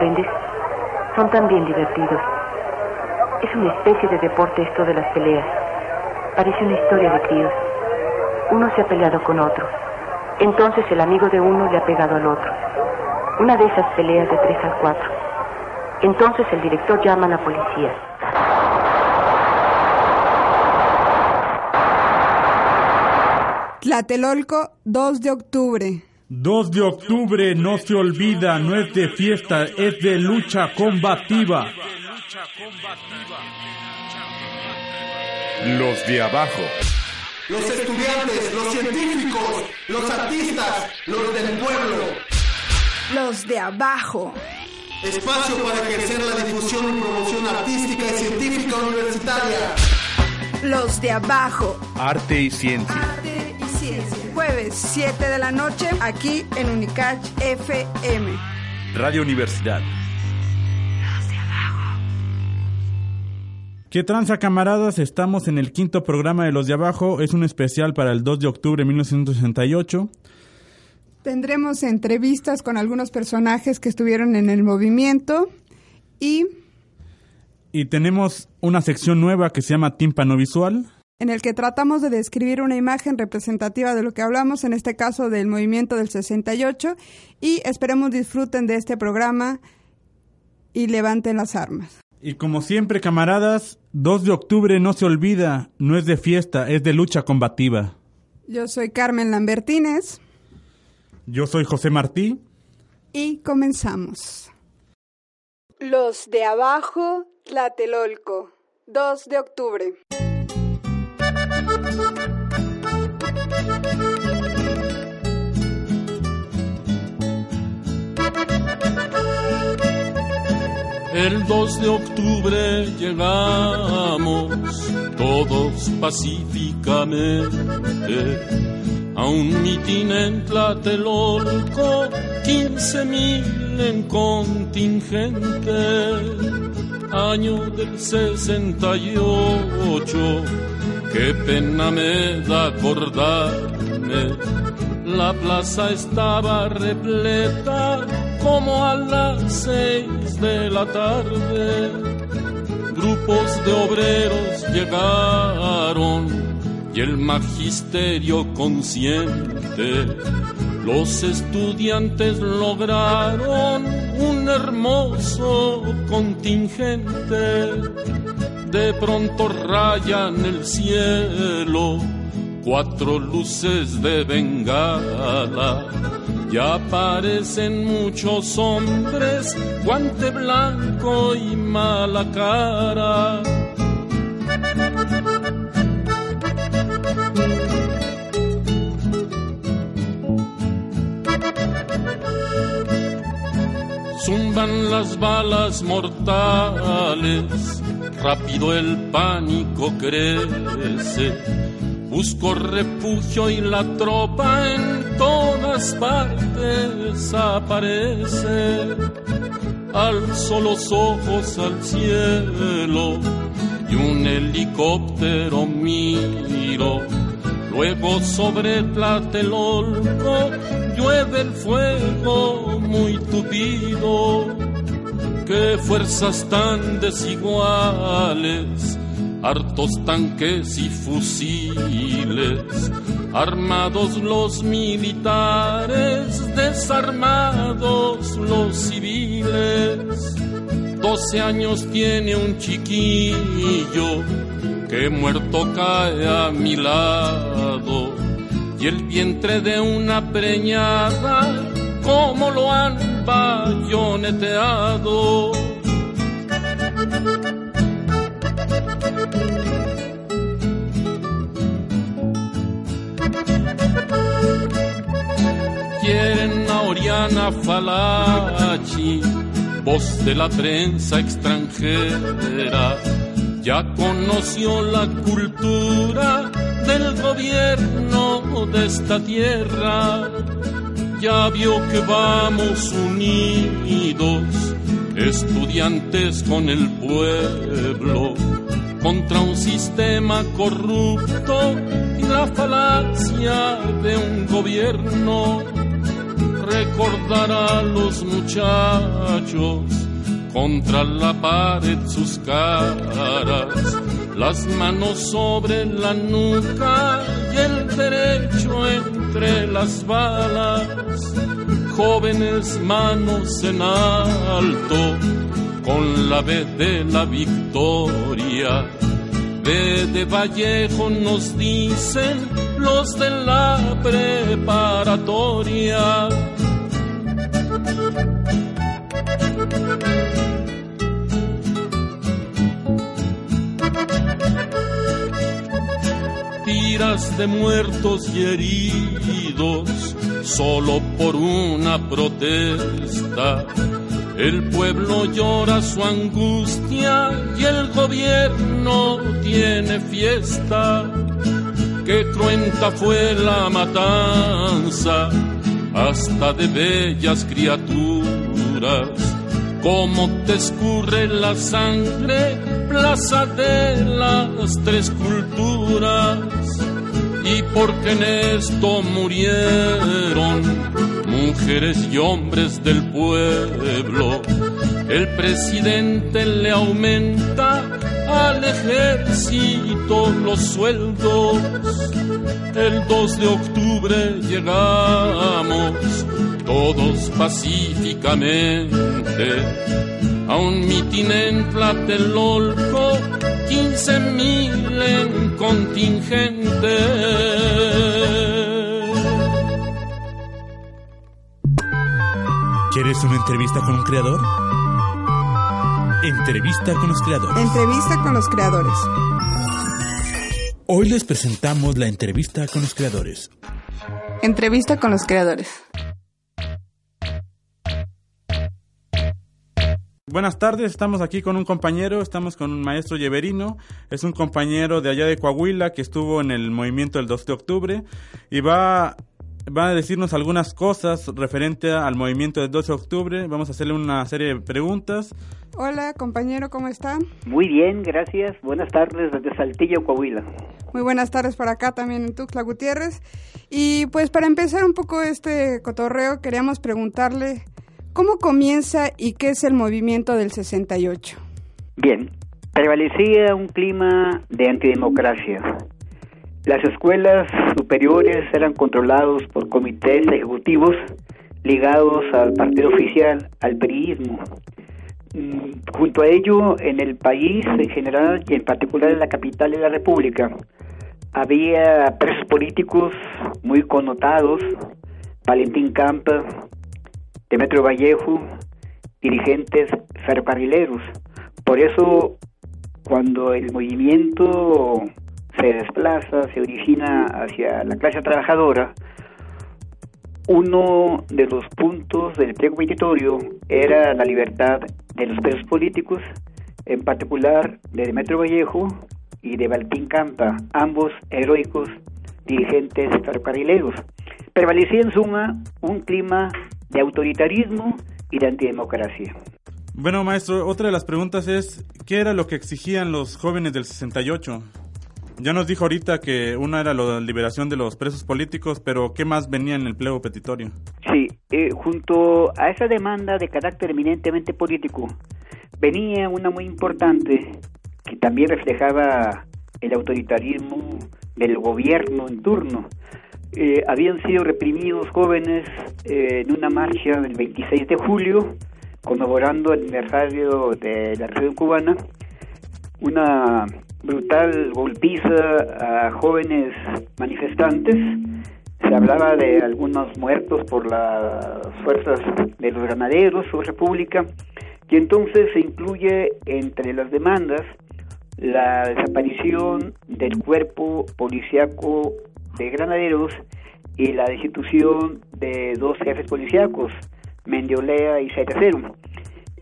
¿Comprendes? Son también divertidos. Es una especie de deporte esto de las peleas. Parece una historia de críos. Uno se ha peleado con otro. Entonces el amigo de uno le ha pegado al otro. Una de esas peleas de tres al cuatro. Entonces el director llama a la policía. Tlatelolco, 2 de octubre. 2 de octubre no se olvida, no es de fiesta, es de lucha combativa. Los de abajo. Los estudiantes, los científicos, los artistas, los del pueblo. Los de abajo. Espacio para ejercer la difusión y promoción artística y científica universitaria. Los de abajo. Arte y ciencia. Jueves, 7 de la noche, aquí en Unicach FM. Radio Universidad. ¿Qué tranza camaradas? Estamos en el quinto programa de Los de Abajo. Es un especial para el 2 de octubre de 1968. Tendremos entrevistas con algunos personajes que estuvieron en el movimiento y Y tenemos una sección nueva que se llama Tímpano Visual. En el que tratamos de describir una imagen representativa de lo que hablamos, en este caso del movimiento del 68, y esperemos disfruten de este programa y levanten las armas. Y como siempre, camaradas, 2 de octubre no se olvida, no es de fiesta, es de lucha combativa. Yo soy Carmen Lambertines Yo soy José Martí. y comenzamos. Los de abajo, Tlatelolco, 2 de octubre. El 2 de octubre llegamos todos pacíficamente a un mitin en Tlatelolco, 15 mil en contingente, año del 68, qué pena me da acordarme, la plaza estaba repleta como a las seis de la tarde. Grupos de obreros llegaron y el magisterio consciente. Los estudiantes lograron un hermoso contingente. De pronto rayan el cielo cuatro luces de bengala y aparecen muchos hombres, guante blanco y mala cara. Zumban las balas mortales, rápido el pánico crece. Busco refugio y la tropa en todas partes aparece. Alzo los ojos al cielo y un helicóptero miro. Luego sobre Tlatelolco llueve el fuego muy tupido. Qué fuerzas tan desiguales hartos tanques y fusiles, armados los militares, desarmados los civiles. Doce años tiene un chiquillo que muerto cae a mi lado y el vientre de una preñada como lo han bayoneteado. Quieren a Oriana Falachi, voz de la prensa extranjera, ya conoció la cultura del gobierno de esta tierra ya vio que vamos unidos, estudiantes con el pueblo, contra un sistema corrupto y la falacia de un gobierno. Recordar a los muchachos contra la pared sus caras, las manos sobre la nuca y el derecho entre las balas, jóvenes manos en alto, con la vez de la victoria. De, Vallejo nos dicen los de la preparatoria. De muertos y heridos solo por una protesta. El pueblo llora su angustia y el gobierno tiene fiesta. Qué cruenta fue la matanza, hasta de bellas criaturas. Cómo te escurre la sangre, plaza de las tres culturas. Y porque en esto murieron mujeres y hombres del pueblo, el presidente le aumenta al ejército los sueldos. El 2 de octubre llegamos todos pacíficamente a un mitin en Tlatelolco, 15 mil en contingente. ¿Quieres una entrevista con un creador? Entrevista con los creadores. Entrevista con los creadores. Hoy les presentamos la entrevista con los creadores. Entrevista con los creadores. Buenas tardes, estamos aquí con un compañero, estamos con un maestro Yeverino, es un compañero de allá de Coahuila que estuvo en el movimiento del 2 de octubre y va, va a decirnos algunas cosas referente al movimiento del 2 de octubre. Vamos a hacerle una serie de preguntas. Hola, compañero, ¿cómo está? Muy bien, gracias. Buenas tardes desde Saltillo, Coahuila. Muy buenas tardes por acá también en Tuxtla Gutiérrez. Y pues para empezar un poco este cotorreo, queríamos preguntarle ¿Cómo comienza y qué es el movimiento del 68? Bien, prevalecía un clima de antidemocracia. Las escuelas superiores eran controlados por comités ejecutivos ligados al partido oficial, al periodismo. Junto a ello, en el país en general y en particular en la capital de la República, había presos políticos muy connotados, Valentín Campa, Demetrio Vallejo, dirigentes ferrocarrileros. Por eso, cuando el movimiento se desplaza, se origina hacia la clase trabajadora, uno de los puntos del pliego petitorio era la libertad de los presos políticos, en particular de Demetrio Vallejo y de Valentín Campa, ambos heroicos dirigentes ferrocarrileros. Prevalecía en suma un clima de autoritarismo y de antidemocracia. Bueno, maestro, otra de las preguntas es, ¿qué era lo que exigían los jóvenes del 68? Ya nos dijo ahorita que una era la liberación de los presos políticos, pero ¿qué más venía en el pliego petitorio? Sí, eh, junto a esa demanda de carácter eminentemente político, venía una muy importante que también reflejaba el autoritarismo del gobierno en turno. Eh, habían sido reprimidos jóvenes eh, en una marcha del 26 de julio, conmemorando el aniversario de la Revolución Cubana, una brutal golpiza a jóvenes manifestantes. Se hablaba de algunos muertos por las fuerzas de los granaderos o república, y entonces se incluye entre las demandas la desaparición del cuerpo policiaco de granaderos y la destitución de dos jefes policíacos, Mendiolea y Ceracero.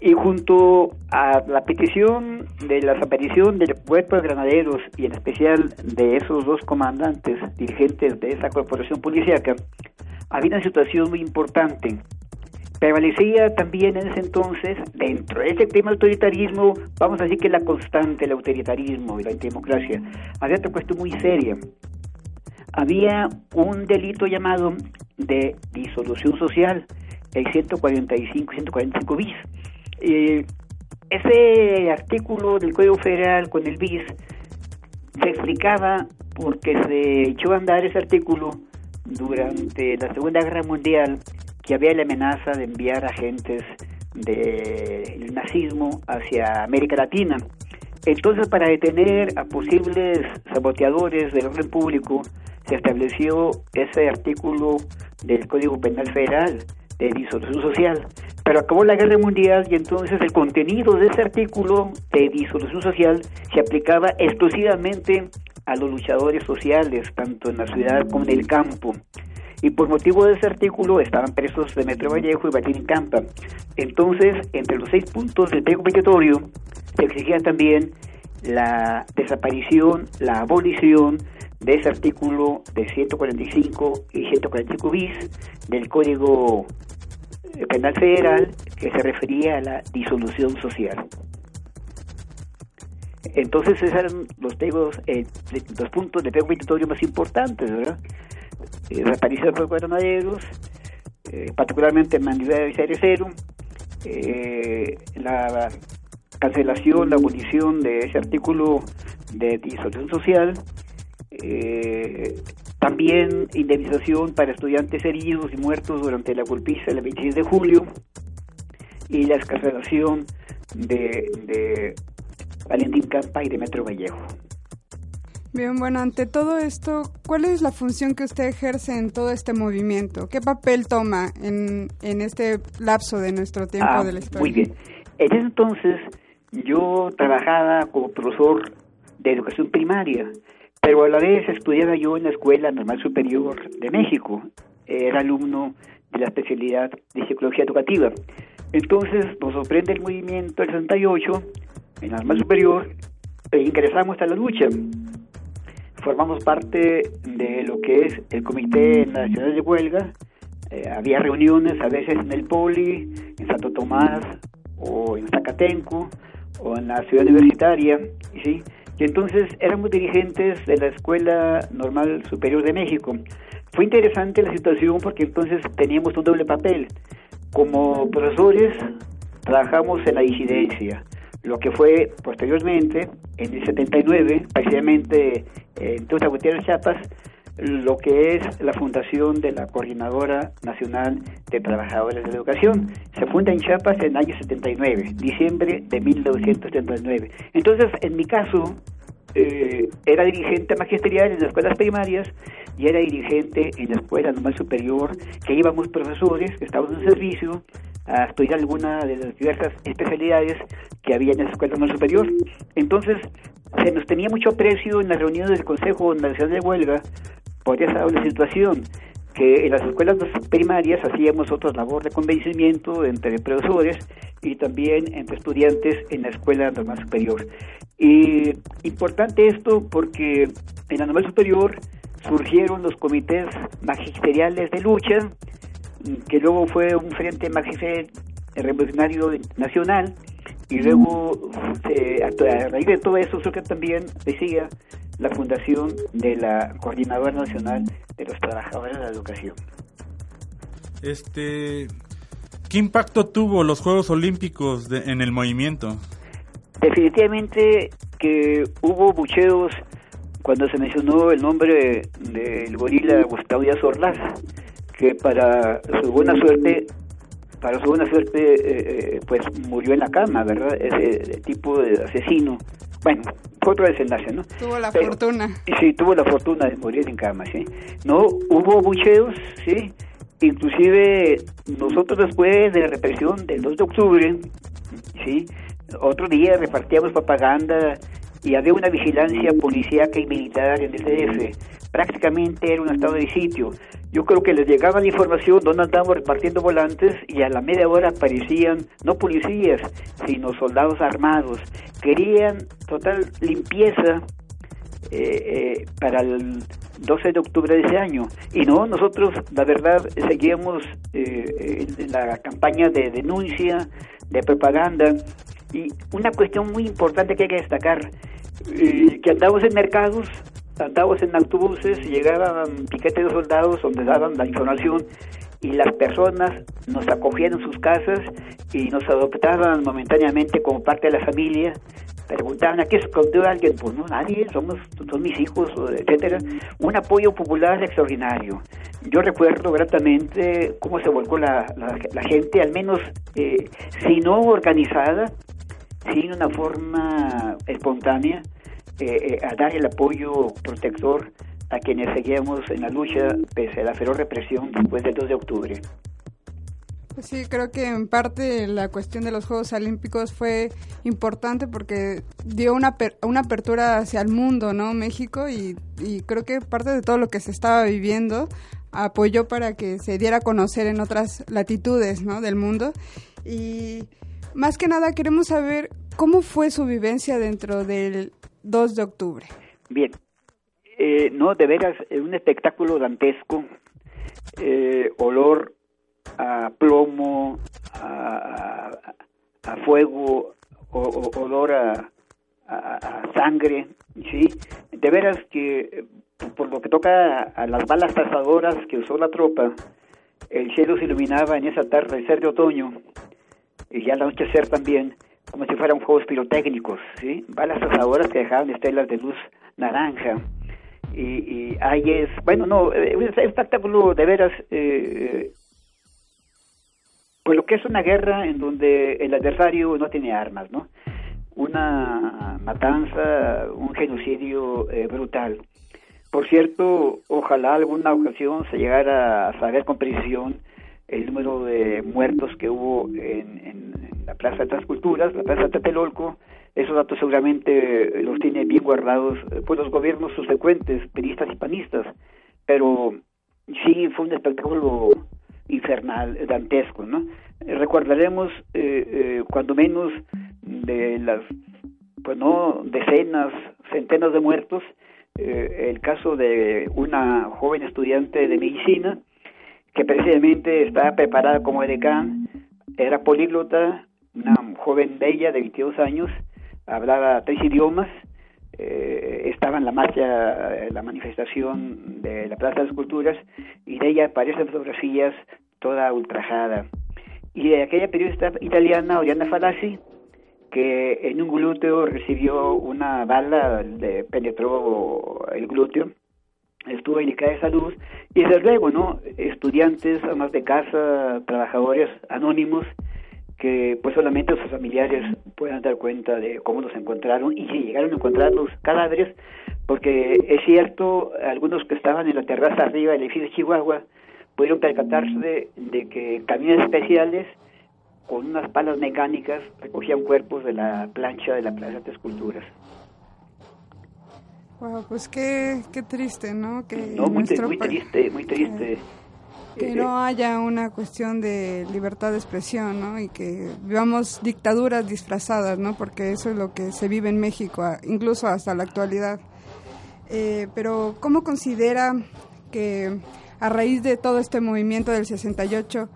Y junto a la petición de la desaparición del cuerpo de granaderos y en especial de esos dos comandantes dirigentes de esa corporación policíaca, había una situación muy importante. Prevalecía también en ese entonces, dentro de ese tema autoritarismo, vamos a decir que la constante, el autoritarismo y la antidemocracia, había otra cuestión muy seria. Había un delito llamado de disolución social, el 145-145 bis. Eh, ese artículo del Código Federal con el BIS se explicaba porque se echó a andar ese artículo durante la Segunda Guerra Mundial que había la amenaza de enviar agentes del nazismo hacia América Latina. Entonces, para detener a posibles saboteadores del orden público, se estableció ese artículo del Código Penal Federal de disolución social. Pero acabó la guerra mundial y entonces el contenido de ese artículo de disolución social se aplicaba exclusivamente a los luchadores sociales, tanto en la ciudad como en el campo. Y por motivo de ese artículo estaban presos de Metro Vallejo y Batín Campa. Entonces, entre los seis puntos del pliego petitorio, se exigía también la desaparición, la abolición de ese artículo de 145 y 145 bis del Código Penal Federal que se refería a la disolución social. Entonces esos eran los, eh, puntos de pego petitorio más importantes, ¿verdad? Eh, desaparición de granaderos, eh, particularmente en Mandibel y Cerecero, eh, la cancelación, la abolición de ese artículo de disolución social, eh, también indemnización para estudiantes heridos y muertos durante la golpiza del 26 de julio y la escarcelación de, de Valentín Campa y de Metro Vallejo. Bien, bueno, ante todo esto, ¿cuál es la función que usted ejerce en todo este movimiento? ¿Qué papel toma en, en este lapso de nuestro tiempo Ah, de la historia? Muy bien. En ese entonces yo trabajaba como profesor de educación primaria, pero a la vez estudiaba yo en la Escuela Normal Superior de México. Era alumno de la especialidad de psicología educativa. Entonces nos sorprende el movimiento del 68 en la Normal Superior e ingresamos a la lucha. Formamos parte de lo que es el Comité Nacional de Huelga. Eh, había reuniones a veces en el Poli, en Santo Tomás o en Zacatenco o en la ciudad universitaria, ¿sí? Y entonces éramos dirigentes de la Escuela Normal Superior de México. Fue interesante la situación porque entonces teníamos un doble papel. Como profesores trabajamos en la disidencia, lo que fue posteriormente, en el 79, precisamente en Tuxtla Gutiérrez, Chiapas, lo que es la fundación de la Coordinadora Nacional de Trabajadores de la Educación. Se funda en Chiapas en el año 79, diciembre de 1979. Entonces, en mi caso, eh, era dirigente magisterial en las escuelas primarias y era dirigente en la escuela normal superior, que íbamos profesores que estábamos en servicio a estudiar alguna de las diversas especialidades que había en la escuela normal superior. Entonces, se nos tenía mucho aprecio en las reuniones del Consejo Nacional de Huelga por esa doble situación, que en las escuelas primarias hacíamos otra labor de convencimiento entre profesores y también entre estudiantes en la escuela normal superior. Y importante esto porque en la normal superior surgieron los comités magisteriales de lucha, que luego fue un frente magisterial revolucionario nacional, y luego se, a raíz de todo eso surge también, decía, la fundación de la Coordinadora Nacional de los Trabajadores de la Educación. Este, ¿Qué impacto tuvo los Juegos Olímpicos de- en el movimiento? Definitivamente que hubo bucheos cuando se mencionó el nombre del gorila Gustavo Díaz Ordaz, que para su buena suerte para su buena suerte, eh, eh, pues murió en la cama, ¿verdad? Ese tipo de asesino. Bueno, otro desenlace, ¿no? Tuvo la fortuna. Sí, tuvo la fortuna de morir en cama, ¿sí? No, hubo bucheos, ¿sí? Inclusive nosotros después de la represión del 2 de octubre, ¿sí? Otro día repartíamos propaganda y había una vigilancia policíaca y militar en el DF. Prácticamente era un estado de sitio. Yo creo que les llegaba la información donde andábamos repartiendo volantes y a la media hora aparecían no policías, sino soldados armados. Querían total limpieza eh, eh, para el 12 de octubre de ese año. Y no, nosotros, la verdad, seguíamos eh, en la campaña de denuncia, de propaganda. Y una cuestión muy importante que hay que destacar, que andamos en mercados, andamos en autobuses llegaban piquetes de soldados donde daban la información y las personas nos acogían en sus casas y nos adoptaban momentáneamente como parte de la familia. Preguntaban a qué escondió alguien pues no nadie somos son mis hijos etcétera. Un apoyo popular extraordinario. Yo recuerdo gratamente cómo se volcó la, la, gente al menos eh, si no organizada sin una forma espontánea eh, eh, a dar el apoyo protector a quienes seguíamos en la lucha pese a la feroz represión después del 2 de octubre. Pues sí, creo que en parte la cuestión de los Juegos Olímpicos fue importante porque dio una, una apertura hacia el mundo, ¿no? México y, y creo que parte de todo lo que se estaba viviendo apoyó para que se diera a conocer en otras latitudes, ¿no? Del mundo. Y más que nada queremos saber cómo fue su vivencia dentro del 2 de octubre. Bien, eh, no, de veras, un espectáculo dantesco, eh, olor a plomo, a, a, fuego, o, olor a, a, sangre, ¿sí? De veras que por lo que toca a, las balas trazadoras que usó la tropa, el cielo se iluminaba en esa tarde de otoño, y ya al anochecer también, como si fueran juegos pirotécnicos, ¿sí? Balas trazadoras que dejaban estelas de luz naranja. Y, y ahí es, bueno, no, es un espectáculo de veras, eh, pues lo que es una guerra en donde el adversario no tiene armas, ¿no? Una matanza, un genocidio eh, brutal. Por cierto, ojalá alguna ocasión se llegara a saber con precisión el número de muertos que hubo en, la Plaza de las Culturas, la Plaza de Tlatelolco, esos datos seguramente los tiene bien guardados eh, pues los gobiernos subsecuentes, peristas y panistas, pero sí fue un espectáculo infernal, dantesco, ¿no? Recordaremos eh, eh, cuando menos de las, pues no, decenas, centenas de muertos, el caso de una joven estudiante de medicina que precisamente estaba preparada como edecán, era políglota, una joven bella de 22 años, hablaba tres idiomas, eh, estaba en la marcha, en la manifestación de la Plaza de las Culturas, y de ella aparecen fotografías toda ultrajada. Y de aquella periodista italiana, Oriana Falassi, que en un glúteo recibió una bala, le penetró el glúteo, estuvo delicada de salud y desde luego, ¿no? Estudiantes, amas de casa, trabajadores anónimos que pues solamente sus familiares puedan dar cuenta de cómo los encontraron y si llegaron a encontrar los cadáveres, porque es cierto, algunos que estaban en la terraza arriba del edificio de Chihuahua pudieron percatarse de, que camiones especiales con unas palas mecánicas recogían cuerpos de la plancha de la Plaza de Esculturas. Wow, pues qué, qué triste, ¿no? Que no, muy, muy triste, muy triste. que no haya una cuestión de libertad de expresión, ¿no? Y que vivamos dictaduras disfrazadas, ¿no? Porque eso es lo que se vive en México, incluso hasta la actualidad. Eh, pero, ¿cómo considera que a raíz de todo este movimiento del 68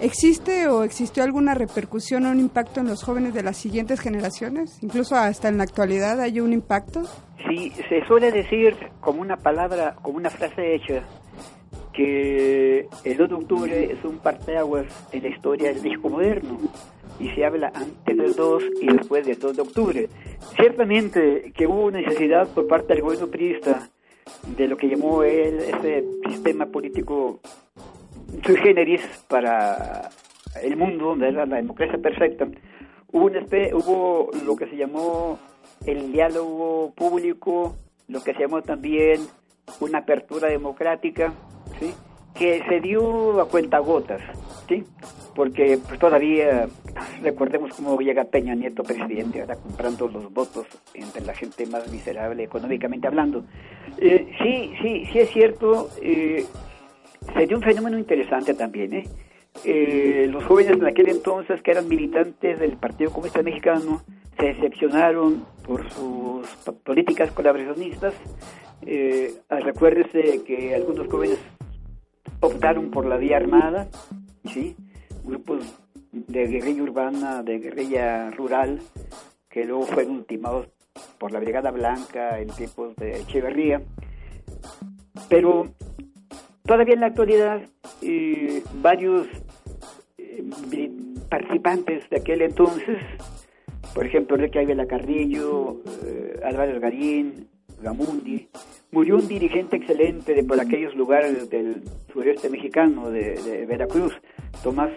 ¿Existe o existió alguna repercusión o un impacto en los jóvenes de las siguientes generaciones? Incluso hasta en la actualidad hay un impacto. Sí, se suele decir como una palabra, como una frase hecha, que el 2 de octubre es un parteaguas en la historia del México moderno, y se habla antes del 2 y después del 2 de octubre. Ciertamente que hubo necesidad por parte del gobierno priista de lo que llamó él ese sistema político sui generis para el mundo, donde era la democracia perfecta. Hubo, un hubo lo que se llamó el diálogo público, lo que se llamó también una apertura democrática, ¿sí? que se dio a cuentagotas, ¿sí? porque pues, todavía recordemos cómo llega Peña Nieto presidente, ahora comprando los votos entre la gente más miserable económicamente hablando. Eh, sí, sí, sí es cierto, eh, se dio un fenómeno interesante también, ¿eh? ¿eh? los jóvenes en aquel entonces que eran militantes del Partido Comunista Mexicano se decepcionaron por sus políticas colaboracionistas. Eh, recuérdese que algunos jóvenes optaron por la vía armada, ¿sí? grupos de guerrilla urbana, de guerrilla rural, que luego fueron ultimados por la Brigada Blanca en tiempos de Echeverría. Pero todavía en la actualidad eh, varios eh, participantes de aquel entonces, por ejemplo Enrique Ávila Carrillo, eh, Álvaro Garín, Gamundi, murió un dirigente excelente de por aquellos lugares del sureste mexicano, de, de Veracruz, Tomás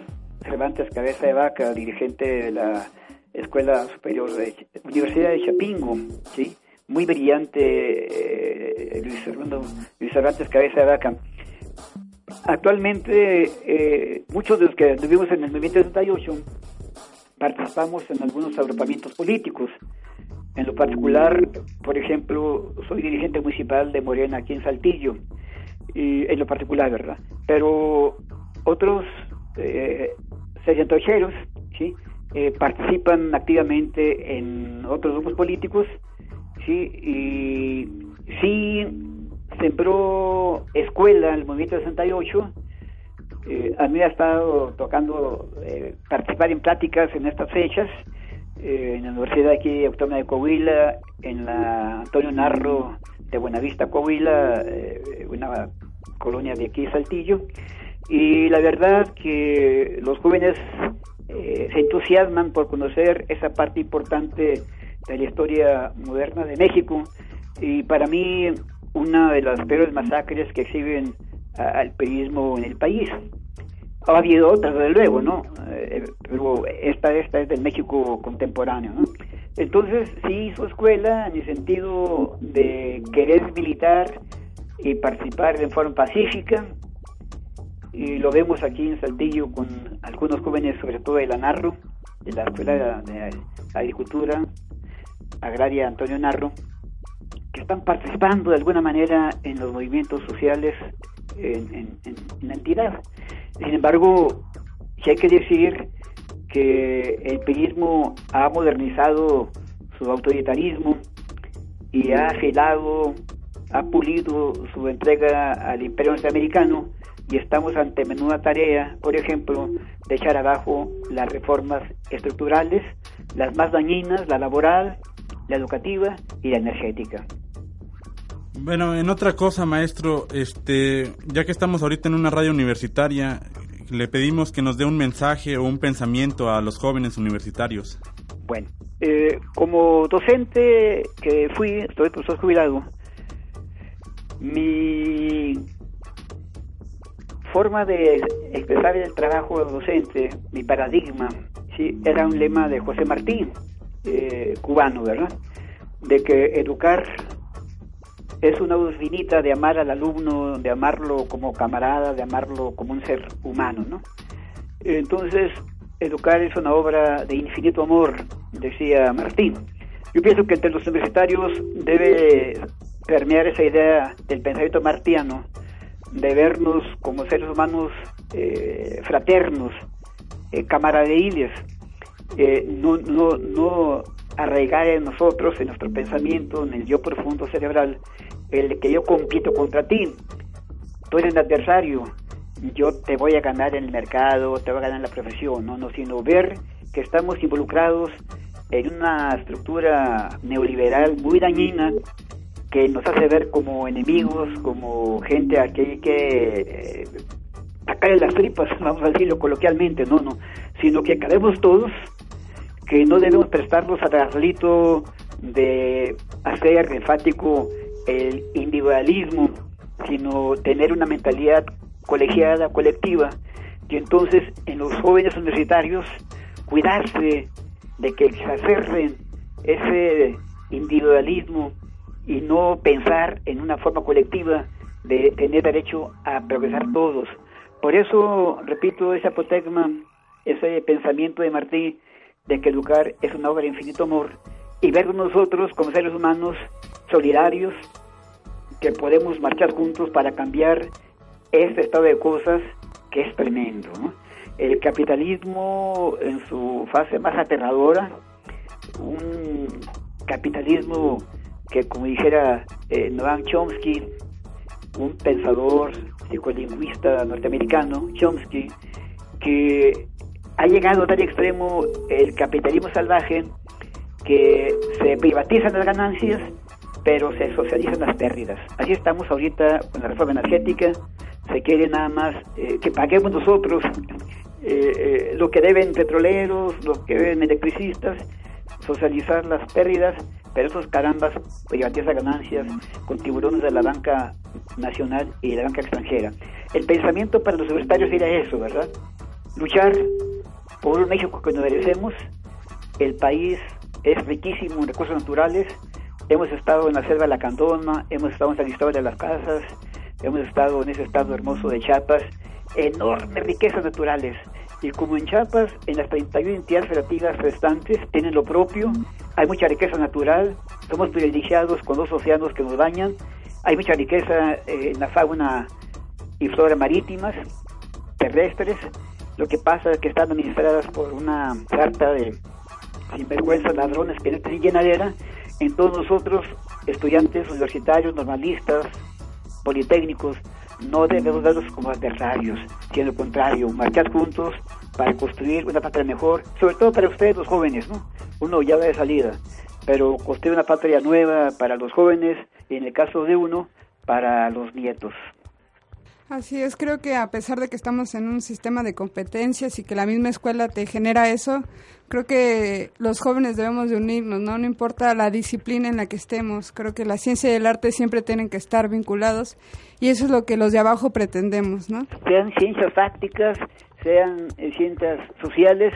Cervantes Cabeza de Vaca, dirigente de la Escuela Superior de Universidad de Chapingo, ¿sí? muy brillante eh, Luis, Luis Cervantes Cabeza de Vaca. Actualmente, eh, muchos de los que vivimos en el movimiento 68 participamos en algunos agrupamientos políticos. En lo particular, por ejemplo, soy dirigente municipal de Morena aquí en Saltillo, y en lo particular, ¿verdad? Pero otros eh, sesentocheros, ¿sí? Eh, participan activamente en otros grupos políticos, ¿sí? Y sí sembró escuela el movimiento 68, eh, a mí ha estado tocando eh, participar en pláticas en estas fechas, eh, en la Universidad aquí Autónoma de Coahuila, en la Antonio Narro de Buenavista, Coahuila, una colonia de aquí, Saltillo, y la verdad que los jóvenes eh, se entusiasman por conocer esa parte importante de la historia moderna de México. Y para mí una de las peores masacres que exhiben al periodismo en el país. Ha habido otras, desde luego, ¿no? Eh, pero esta, esta es del México contemporáneo, ¿no? Entonces, sí hizo escuela en el sentido de querer militar y participar de forma pacífica, y lo vemos aquí en Saltillo con algunos jóvenes, sobre todo de la Narro, de la Escuela de Agricultura Agraria Antonio Narro, están participando de alguna manera en los movimientos sociales en, la entidad. Sin embargo, sí hay que decir que el periodismo ha modernizado su autoritarismo y ha afilado, ha pulido su entrega al imperio norteamericano y estamos ante menuda tarea, por ejemplo, de echar abajo las reformas estructurales, las más dañinas, la laboral, la educativa y la energética. Bueno, en otra cosa, maestro, este, ya que estamos ahorita en una radio universitaria, le pedimos que nos dé un mensaje o un pensamiento a los jóvenes universitarios. Bueno, eh, como docente que fui, estoy profesor jubilado, mi forma de expresar el trabajo docente, mi paradigma, sí, era un lema de José Martín, eh, cubano, ¿verdad? De que educar es una finita de amar al alumno, de amarlo como camarada, de amarlo como un ser humano, ¿no? Entonces, educar es una obra de infinito amor, decía Martín. Yo pienso que entre los universitarios debe permear esa idea del pensamiento martiano de vernos como seres humanos eh, fraternos, eh, eh, no, no arraigar en nosotros, en nuestro pensamiento, en el yo profundo cerebral, el que yo compito contra ti, tú eres el adversario, yo te voy a ganar en el mercado, te voy a ganar en la profesión, no, no sino ver que estamos involucrados en una estructura neoliberal muy dañina que nos hace ver como enemigos, como gente a que hay que eh, las tripas, vamos a decirlo coloquialmente, no, no, sino que cabemos todos, que no debemos prestarnos al arlito de hacer enfático el individualismo, sino tener una mentalidad colegiada, colectiva, y entonces en los jóvenes universitarios cuidarse de que se acerren ese individualismo y no pensar en una forma colectiva de tener derecho a progresar todos. Por eso, repito, ese apotegma, ese pensamiento de Martí de que educar es una obra de infinito amor y ver nosotros como seres humanos solidarios que podemos marchar juntos para cambiar este estado de cosas que es tremendo. El capitalismo en su fase más aterradora, un capitalismo que como dijera eh, Noam Chomsky, un pensador psicolingüista norteamericano, Chomsky, que ha llegado a tal extremo el capitalismo salvaje que se privatizan las ganancias, pero se socializan las pérdidas. Así estamos ahorita con la reforma energética, se quiere nada más eh, que paguemos nosotros eh, eh, lo que deben petroleros, lo que deben electricistas, socializar las pérdidas, pero esos carambas privatizan ganancias con tiburones de la banca nacional y de la banca extranjera. El pensamiento para los universitarios era eso, ¿verdad? Luchar por un México que nos merecemos. El país es riquísimo en recursos naturales. Hemos estado en la selva de la Candoma, hemos estado en San Cristóbal de las Casas, hemos estado en ese estado hermoso de Chiapas. Enormes riquezas naturales. Y como en Chiapas, en las 31 entidades federativas restantes tienen lo propio, hay mucha riqueza natural, somos privilegiados con dos océanos que nos bañan, hay mucha riqueza eh, en la fauna y flora marítimas, terrestres, lo que pasa es que están administradas por una carta de sinvergüenza ladrones que no tienen llenadera, entonces nosotros, estudiantes universitarios, normalistas, politécnicos, no debemos verlos como adversarios, sino lo contrario, marchar juntos para construir una patria mejor, sobre todo para ustedes los jóvenes, ¿no? Uno ya va de salida, pero construir una patria nueva para los jóvenes y en el caso de uno, para los nietos. Así es, creo que a pesar de que estamos en un sistema de competencias y que la misma escuela te genera eso, creo que los jóvenes debemos de unirnos, ¿no? No importa la disciplina en la que estemos, creo que la ciencia y el arte siempre tienen que estar vinculados y eso es lo que los de abajo pretendemos, ¿no? Sean ciencias fácticas, sean ciencias sociales,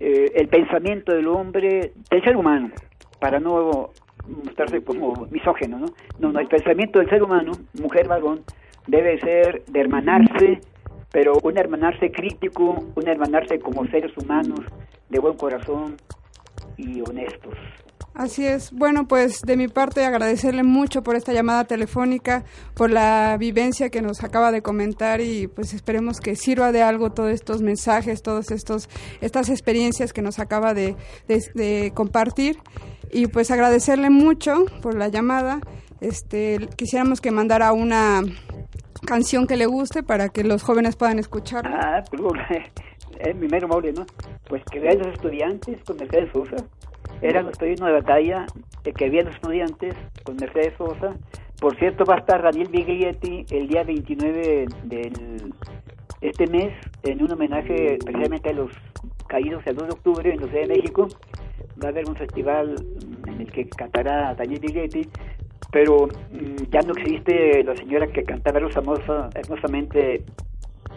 eh, el pensamiento del hombre, del ser humano, para no mostrarse como misógeno, ¿no? No, no, el pensamiento del ser humano, mujer, varón, debe ser de hermanarse, pero un hermanarse crítico, un hermanarse como seres humanos, de buen corazón y honestos. Así es. Bueno, pues de mi parte agradecerle mucho por esta llamada telefónica, por la vivencia que nos acaba de comentar y pues esperemos que sirva de algo todos estos mensajes, todas estos estas experiencias que nos acaba de, de compartir y pues agradecerle mucho por la llamada. Este, quisiéramos que mandara una canción que le guste para que los jóvenes puedan escuchar. Ah, pues, es mi mero mole, ¿no? Pues que vean los estudiantes con Mercedes Sosa. Era nuestro himno de batalla, el que vean los estudiantes con Mercedes Sosa. Por cierto, va a estar Daniel Biglietti el día 29 del este mes en un homenaje precisamente a los caídos el 2 de octubre en la Ciudad de México. Va a haber un festival en el que cantará Daniel Biglietti pero mm, ya no existe la señora que cantaba hermosa, hermosamente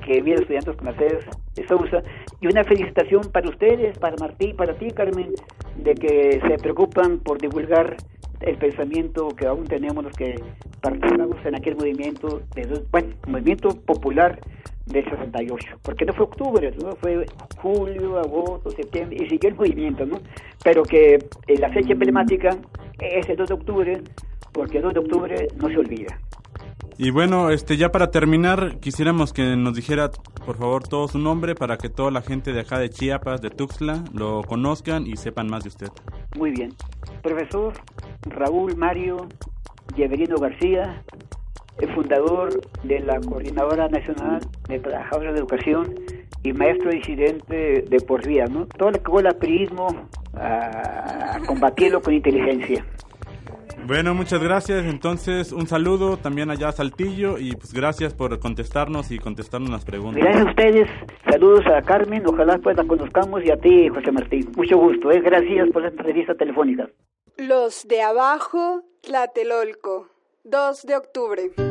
que viene estudiantes con Mercedes Sousa y una felicitación para ustedes, para Martí, para ti Carmen, de que se preocupan por divulgar el pensamiento que aún tenemos los que participamos en aquel movimiento, de, bueno, movimiento popular del 68, porque no fue octubre, no fue julio, agosto, septiembre, y siguió el movimiento, ¿no? Pero que la fecha emblemática es el 2 de octubre, porque el 2 de octubre no se olvida. Y bueno, este ya para terminar, quisiéramos que nos dijera, por favor, todo su nombre para que toda la gente de acá de Chiapas, de Tuxtla, lo conozcan y sepan más de usted. Muy bien. Profesor Raúl Mario Yeverino García, el fundador de la Coordinadora Nacional de Trabajadores de Educación y maestro disidente de por vida, ¿no? Todo lo que el aprismo a combatirlo con inteligencia. Bueno, muchas gracias. Entonces, un saludo también allá a Saltillo y pues gracias por contestarnos y contestarnos las preguntas. Gracias a ustedes. Saludos a Carmen. Ojalá pues la conozcamos y a ti, José Martín. Mucho gusto. ¿eh? Gracias por esta entrevista telefónica. Los de abajo, Tlatelolco, 2 de octubre.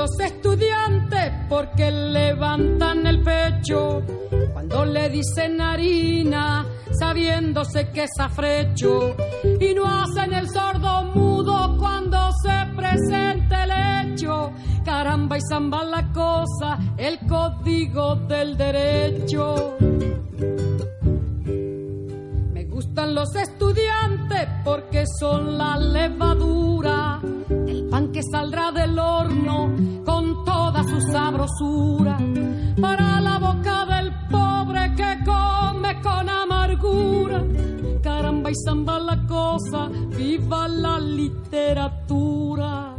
Los estudiantes porque levantan el pecho cuando le dicen harina, sabiéndose que es afrecho, y no hacen el sordo mudo cuando se presenta el hecho. Caramba y zamba la cosa, el código del derecho. Me gustan los estudiantes porque son la levadura que saldrá del horno con toda su sabrosura para la boca del pobre que come con amargura. Caramba y zamba la cosa, viva la literatura.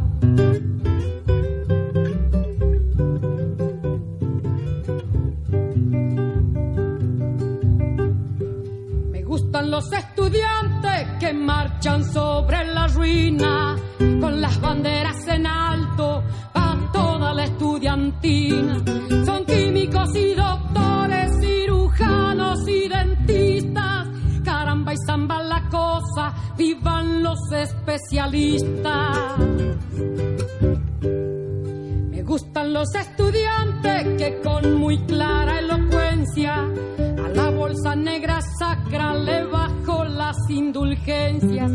Me gustan los estudiantes que marchan sobre la ruina con las banderas en alto a toda la estudiantina. Son químicos y doctores, cirujanos y dentistas. Caramba y zamba la cosa, vivan los especialistas. Me gustan los estudiantes que con muy clara elocuencia a la bolsa negra sacra le bajo las indulgencias.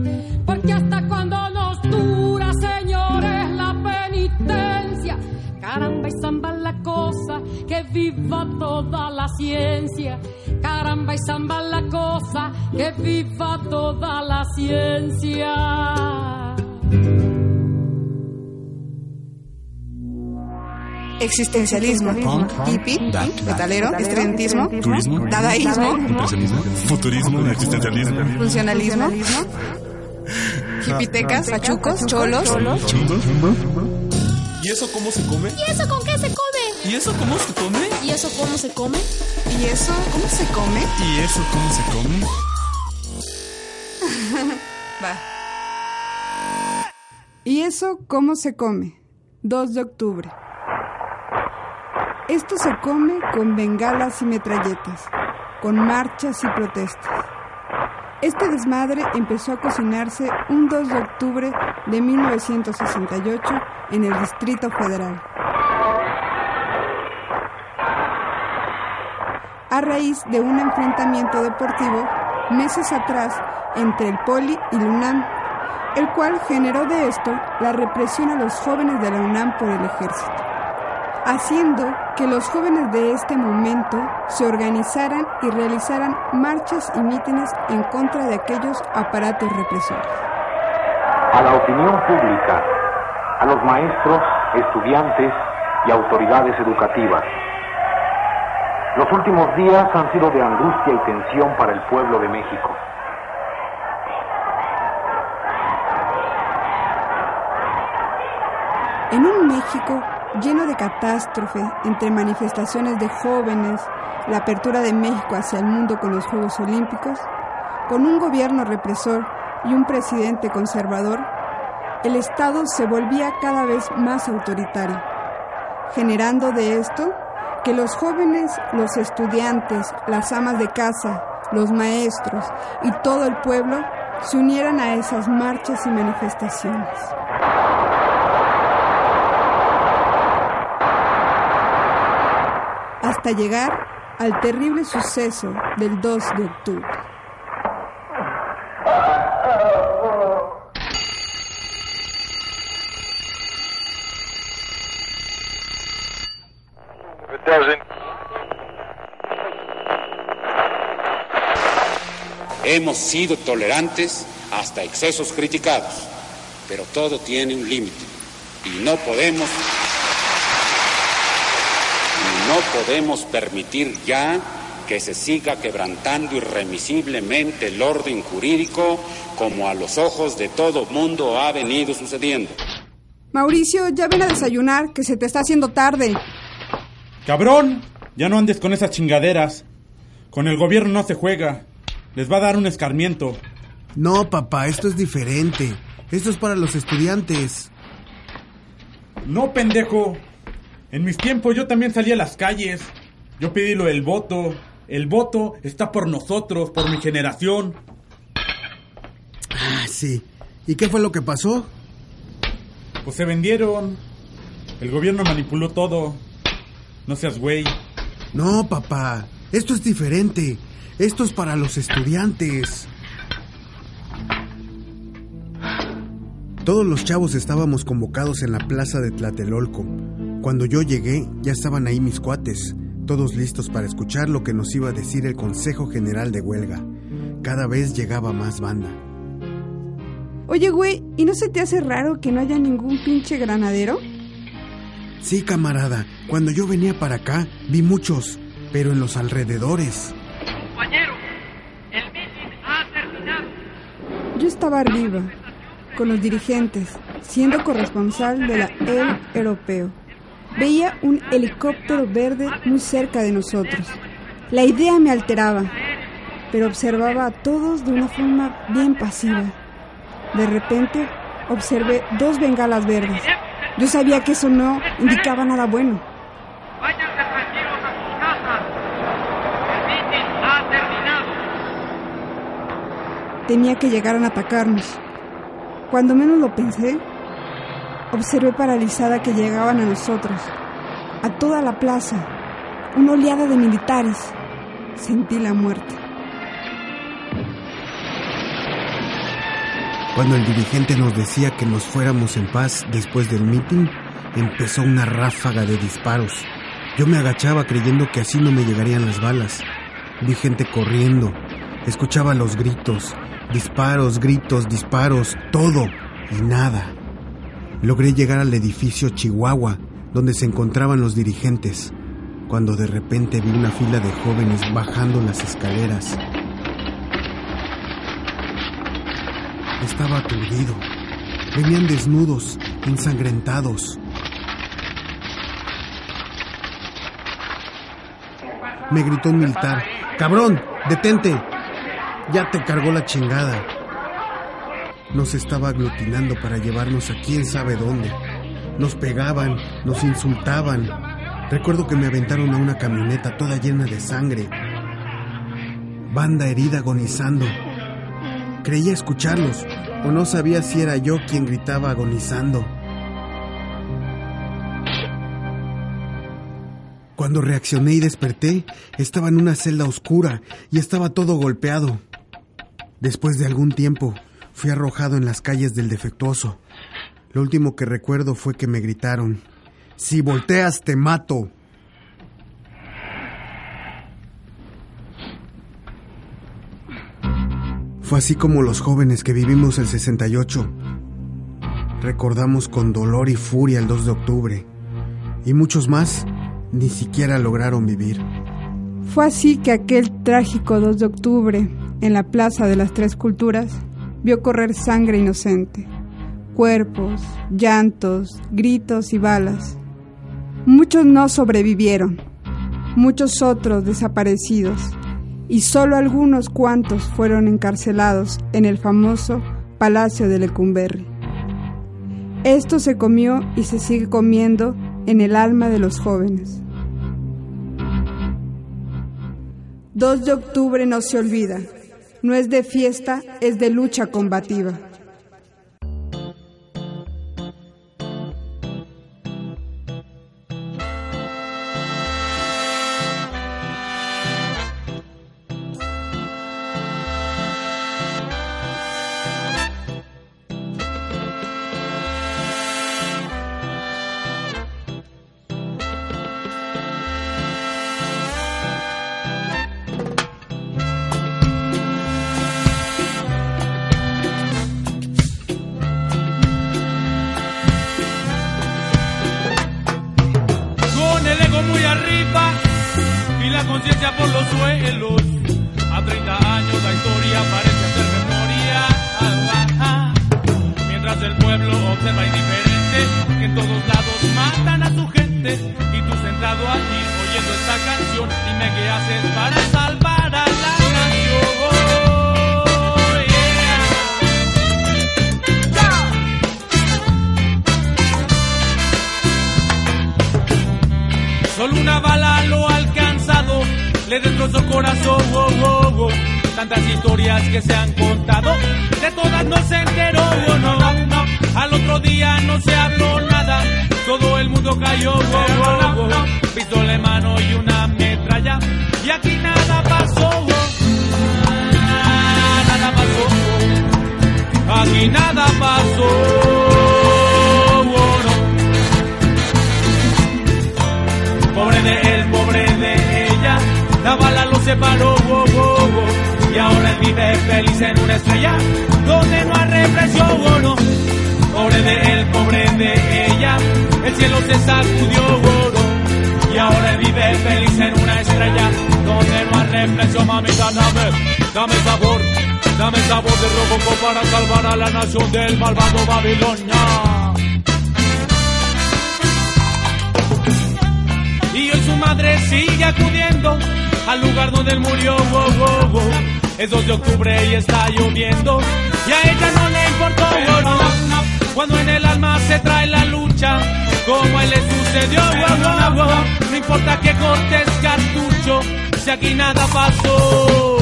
Viva toda la ciencia. Caramba y zamba la cosa, que viva toda la ciencia. Existencialismo, hippie, metalero, estudiantismo, dadaísmo, futurismo, existencialismo, funcionalismo, hipitecas, pachucos, cholos, ¿Y eso cómo se come? ¿Y eso con qué se come? ¿Y eso cómo se come? ¿Y eso cómo se come? ¿Y eso cómo se come? ¿Y eso cómo se come? Va. ¿Y eso cómo se come? 2 de octubre. Esto se come con bengalas y metralletas, con marchas y protestas. Este desmadre empezó a cocinarse un 2 de octubre de 1968 en el Distrito Federal. A raíz de un enfrentamiento deportivo meses atrás entre el Poli y la UNAM, el cual generó de esto la represión a los jóvenes de la UNAM por el ejército, haciendo que los jóvenes de este momento se organizaran y realizaran marchas y mítines en contra de aquellos aparatos represores. A la opinión pública, a los maestros, estudiantes y autoridades educativas. Los últimos días han sido de angustia y tensión para el pueblo de México. En un México lleno de catástrofe, entre manifestaciones de jóvenes, la apertura de México hacia el mundo con los Juegos Olímpicos, con un gobierno represor y un presidente conservador, el Estado se volvía cada vez más autoritario, generando de esto Que los jóvenes, los estudiantes, las amas de casa, los maestros y todo el pueblo se unieran a esas marchas y manifestaciones. Hasta llegar al terrible suceso del 2 de octubre. Hemos sido tolerantes hasta excesos criticados, pero todo tiene un límite y no podemos no podemos permitir ya que se siga quebrantando irremisiblemente el orden jurídico como a los ojos de todo mundo ha venido sucediendo. Mauricio, ya ven a desayunar, que se te está haciendo tarde. Cabrón, ya no andes con esas chingaderas. Con el gobierno no se juega. Les va a dar un escarmiento. No, papá, esto es diferente. Esto es para los estudiantes. No, pendejo. En mis tiempos yo también salí a las calles. Yo pedí lo del voto. El voto está por nosotros, por mi generación. Ah, sí. ¿Y qué fue lo que pasó? Pues se vendieron. El gobierno manipuló todo. No seas güey. No, papá. Esto es diferente. Esto es para los estudiantes. Todos los chavos estábamos convocados en la plaza de Tlatelolco. Cuando yo llegué, ya estaban ahí mis cuates, todos listos para escuchar lo que nos iba a decir el Consejo General de Huelga. Cada vez llegaba más banda. Oye, güey, ¿y no se te hace raro que no haya ningún pinche granadero? Sí, camarada. Cuando yo venía para acá, vi muchos, pero en los alrededores. Yo estaba arriba, con los dirigentes, siendo corresponsal de la El Europeo. Veía un helicóptero verde muy cerca de nosotros. La idea me alteraba, pero observaba a todos de una forma bien pasiva. De repente, observé dos bengalas verdes. Yo sabía que eso no indicaba nada bueno. Váyanse tranquilos a sus casas. El meeting ha Tenía que llegar a atacarnos. Cuando menos lo pensé, observé paralizada que llegaban a nosotros, a toda la plaza, una oleada de militares. Sentí la muerte. Cuando el dirigente nos decía que nos fuéramos en paz después del meeting, empezó una ráfaga de disparos. Yo me agachaba creyendo que así no me llegarían las balas. Vi gente corriendo, escuchaba los gritos, disparos, gritos, disparos, todo y nada. Logré llegar al edificio Chihuahua, donde se encontraban los dirigentes, cuando de repente vi una fila de jóvenes bajando las escaleras. Estaba aturdido. Venían desnudos, ensangrentados. Me gritó un militar. ¡Cabrón! ¡Detente! Ya te cargó la chingada. Nos estaba aglutinando para llevarnos a quién sabe dónde. Nos pegaban, nos insultaban. Recuerdo que me aventaron a una camioneta toda llena de sangre. Banda herida agonizando. Creía escucharlos, o no sabía si era yo quien gritaba agonizando. Cuando reaccioné y desperté, estaba en una celda oscura y estaba todo golpeado. Después de algún tiempo, fui arrojado en las calles del defectuoso. Lo último que recuerdo fue que me gritaron, Si volteas te mato. Fue así como los jóvenes que vivimos el 68 recordamos con dolor y furia el 2 de octubre. Y muchos más ni siquiera lograron vivir. Fue así que aquel trágico 2 de octubre, en la Plaza de las Tres Culturas, vio correr sangre inocente, cuerpos, llantos, gritos y balas. Muchos no sobrevivieron, muchos otros desaparecidos, y solo algunos cuantos fueron encarcelados en el famoso Palacio de Lecumberri. Esto se comió y se sigue comiendo en el alma de los jóvenes. 2 de octubre no se olvida no es de fiesta, es de lucha combativa. separó, wow, wow, y ahora él vive feliz en una estrella donde no hay represión, oh. Pobre de él, pobre de ella, el cielo se sacudió, no. y ahora él vive feliz en una estrella donde no hay represión, mamita, dame, dame sabor, dame sabor de robo para salvar a la nación del malvado Babilonia. y hoy su madre sigue acudiendo al lugar donde él murió. Wow, wow, wow. Es 2 de octubre y está lloviendo y a ella no le importó llorar. Cuando en el alma se trae la lucha, como él le sucedió, wow, wow, wow. no importa que cortes cartucho, si aquí nada pasó.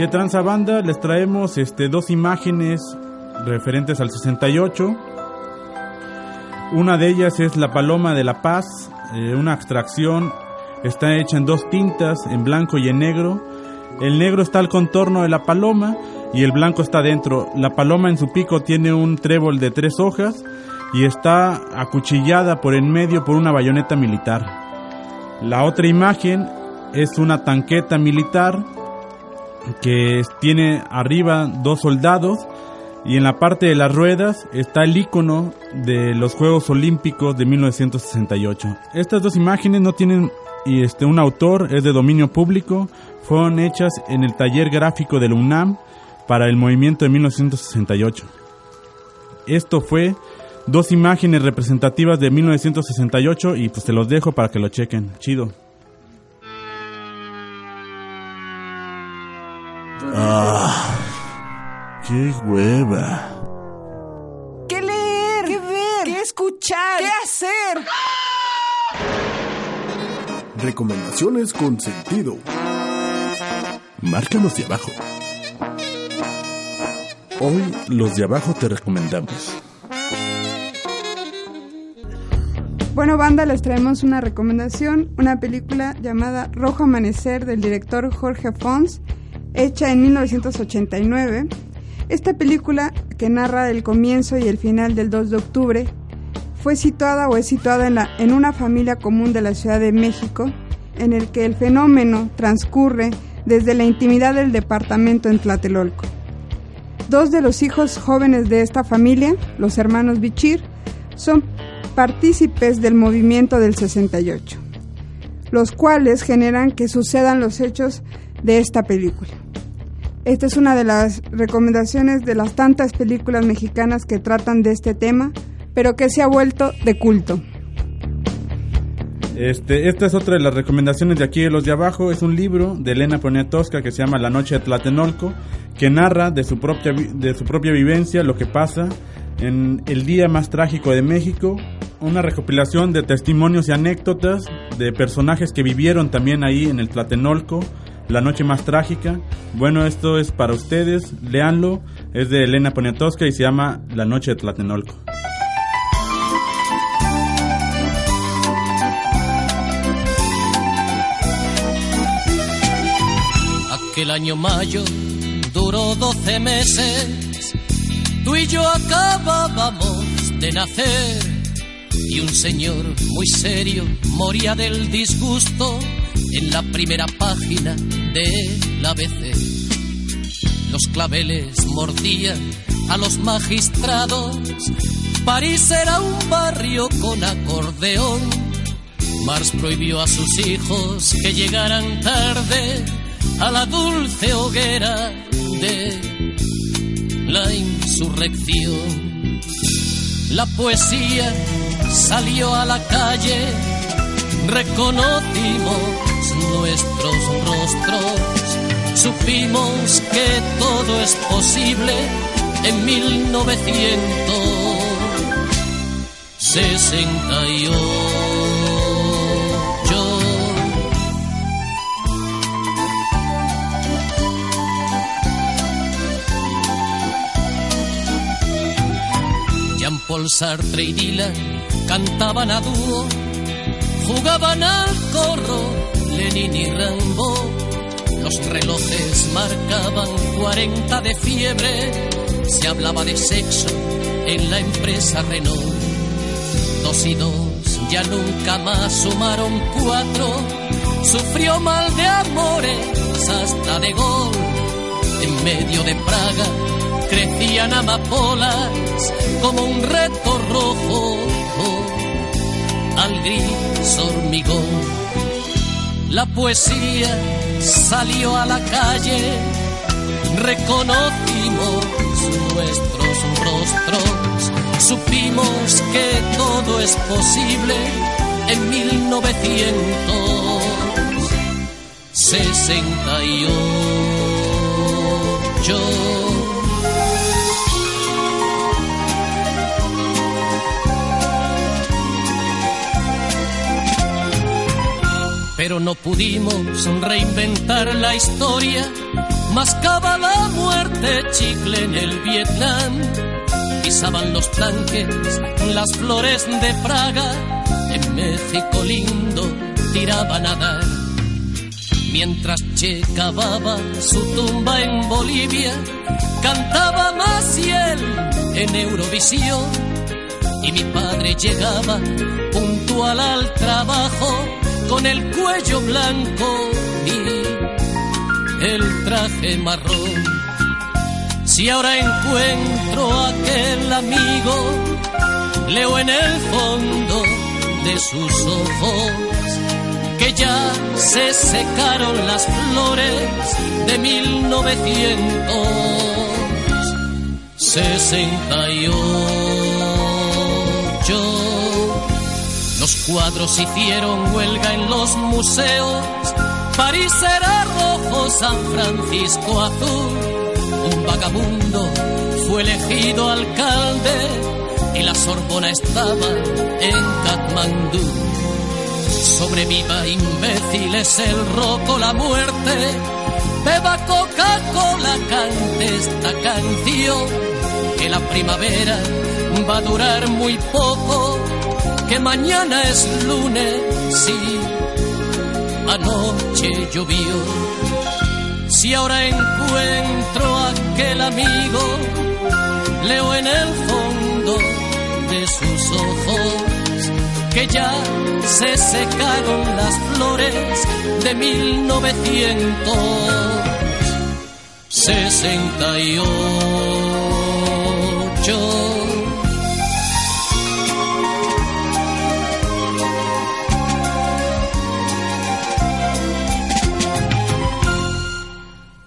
¿Qué tranza banda? Les traemos este, dos imágenes referentes al 68. Una de ellas es la Paloma de la Paz, eh, una abstracción. Está hecha en dos tintas, en blanco y en negro. El negro está al contorno de la paloma y el blanco está dentro. La paloma en su pico tiene un trébol de tres hojas y está acuchillada por en medio por una bayoneta militar. La otra imagen es una tanqueta militar que tiene arriba dos soldados y en la parte de las ruedas está el icono de los Juegos Olímpicos de 1968. Estas dos imágenes no tienen y este un autor, es de dominio público, fueron hechas en el taller gráfico del UNAM para el movimiento de 1968. Esto fue dos imágenes representativas de 1968 y pues te los dejo para que lo chequen. Chido. Ah, qué hueva. ¿Qué leer? ¿Qué ver? ¿Qué escuchar? ¿Qué hacer? Recomendaciones con sentido. Márcanos de abajo. Hoy los de abajo te recomendamos. Bueno, banda, les traemos una recomendación, una película llamada Rojo Amanecer del director Jorge Fons, hecha en 1989. Esta película, que narra el comienzo y el final del 2 de octubre, fue situada o es situada en, una familia común de la Ciudad de México, en el que el fenómeno transcurre desde la intimidad del departamento en Tlatelolco. Dos de los hijos jóvenes de esta familia, los hermanos Bichir, son partícipes del movimiento del 68, los cuales generan que sucedan los hechos de esta película. Esta es una de las recomendaciones de las tantas películas mexicanas que tratan de este tema, pero que se ha vuelto de culto. Este, esta es otra de las recomendaciones de aquí de los de abajo. Es un libro de Elena Poniatowska que se llama La Noche de Tlatenolco, que narra de su propia, de su propia vivencia lo que pasa en el día más trágico de México. Una recopilación de testimonios y anécdotas de personajes que vivieron también ahí en el Tlatenolco, la noche más trágica. Bueno, esto es para ustedes, leanlo. Es de Elena Poniatowska y se llama La Noche de Tlatenolco. Aquel año mayo duró doce meses, tú y yo acabábamos de nacer y un señor muy serio moría del disgusto en la primera página del ABC. Los claveles mordían a los magistrados, París era un barrio con acordeón. Mars prohibió a sus hijos que llegaran tarde a la dulce hoguera de la insurrección. La poesía salió a la calle, reconocimos nuestros rostros, supimos que todo es posible en 1968. Jean-Paul Sartre y Dylan cantaban a dúo, jugaban al corro, Lenin y Rambo. Los relojes marcaban 40 de fiebre, se hablaba de sexo en la empresa Renault. Dos y dos ya nunca más sumaron cuatro, sufrió mal de amores hasta de gol. En medio de Praga crecían amapolas como un reto rojo al gris hormigón. La poesía salió a la calle, reconocimos nuestros rostros, supimos que todo es posible en 1968. Pero no pudimos reinventar la historia. Mascaba la muerte chicle en el Vietnam pisaban los tanques, las flores de Praga, en México lindo tiraban a dar. Mientras Che cavaba su tumba en Bolivia, cantaba Maciel en Eurovisión. Y mi padre llegaba puntual al trabajo con el cuello blanco y el traje marrón. Si ahora encuentro a aquel amigo, leo en el fondo de sus ojos que ya se secaron las flores de 1968. Los cuadros hicieron huelga en los museos, París era rojo, San Francisco azul. Un vagabundo fue elegido alcalde y la Sorbona estaba en Katmandú. Sobreviva imbéciles el roco, la muerte, beba Coca-Cola, cante esta canción, que la primavera va a durar muy poco, que mañana es lunes, sí, anoche llovió. Si ahora encuentro a aquel amigo, leo en el fondo de sus ojos que ya se secaron las flores de 1968.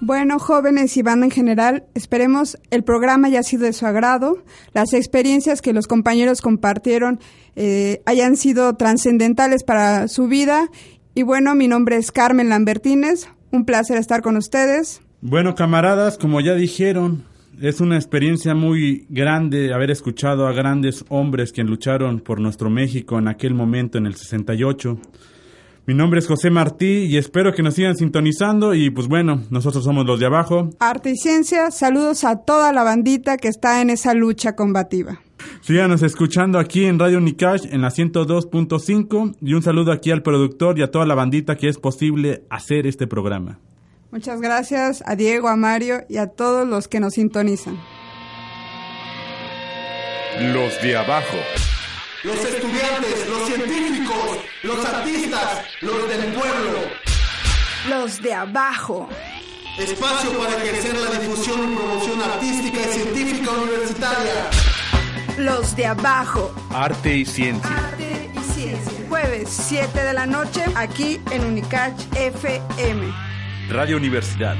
Bueno, jóvenes y banda en general, esperemos el programa haya sido de su agrado, las experiencias que los compañeros compartieron eh, hayan sido trascendentales para su vida. Y bueno, mi nombre es Carmen Lambertínez, un placer estar con ustedes. Bueno, camaradas, como ya dijeron, es una experiencia muy grande haber escuchado a grandes hombres que lucharon por nuestro México en aquel momento, en el 68. Mi nombre es José Martí y espero que nos sigan sintonizando y pues bueno, nosotros somos los de abajo. Arte y Ciencia, saludos a toda la bandita que está en esa lucha combativa. Síganos escuchando aquí en Radio Nicash en la 102.5 y un saludo aquí al productor y a toda la bandita que es posible hacer este programa. Muchas gracias a Diego, a Mario y a todos los que nos sintonizan. Los de abajo. Los estudiantes, los científicos, los artistas, los del pueblo. Los de abajo. Espacio para ejercer la difusión y promoción artística y científica universitaria. Los de abajo. Arte y ciencia. Arte y ciencia. Jueves, 7 de la noche, aquí en Unicach FM. Radio Universidad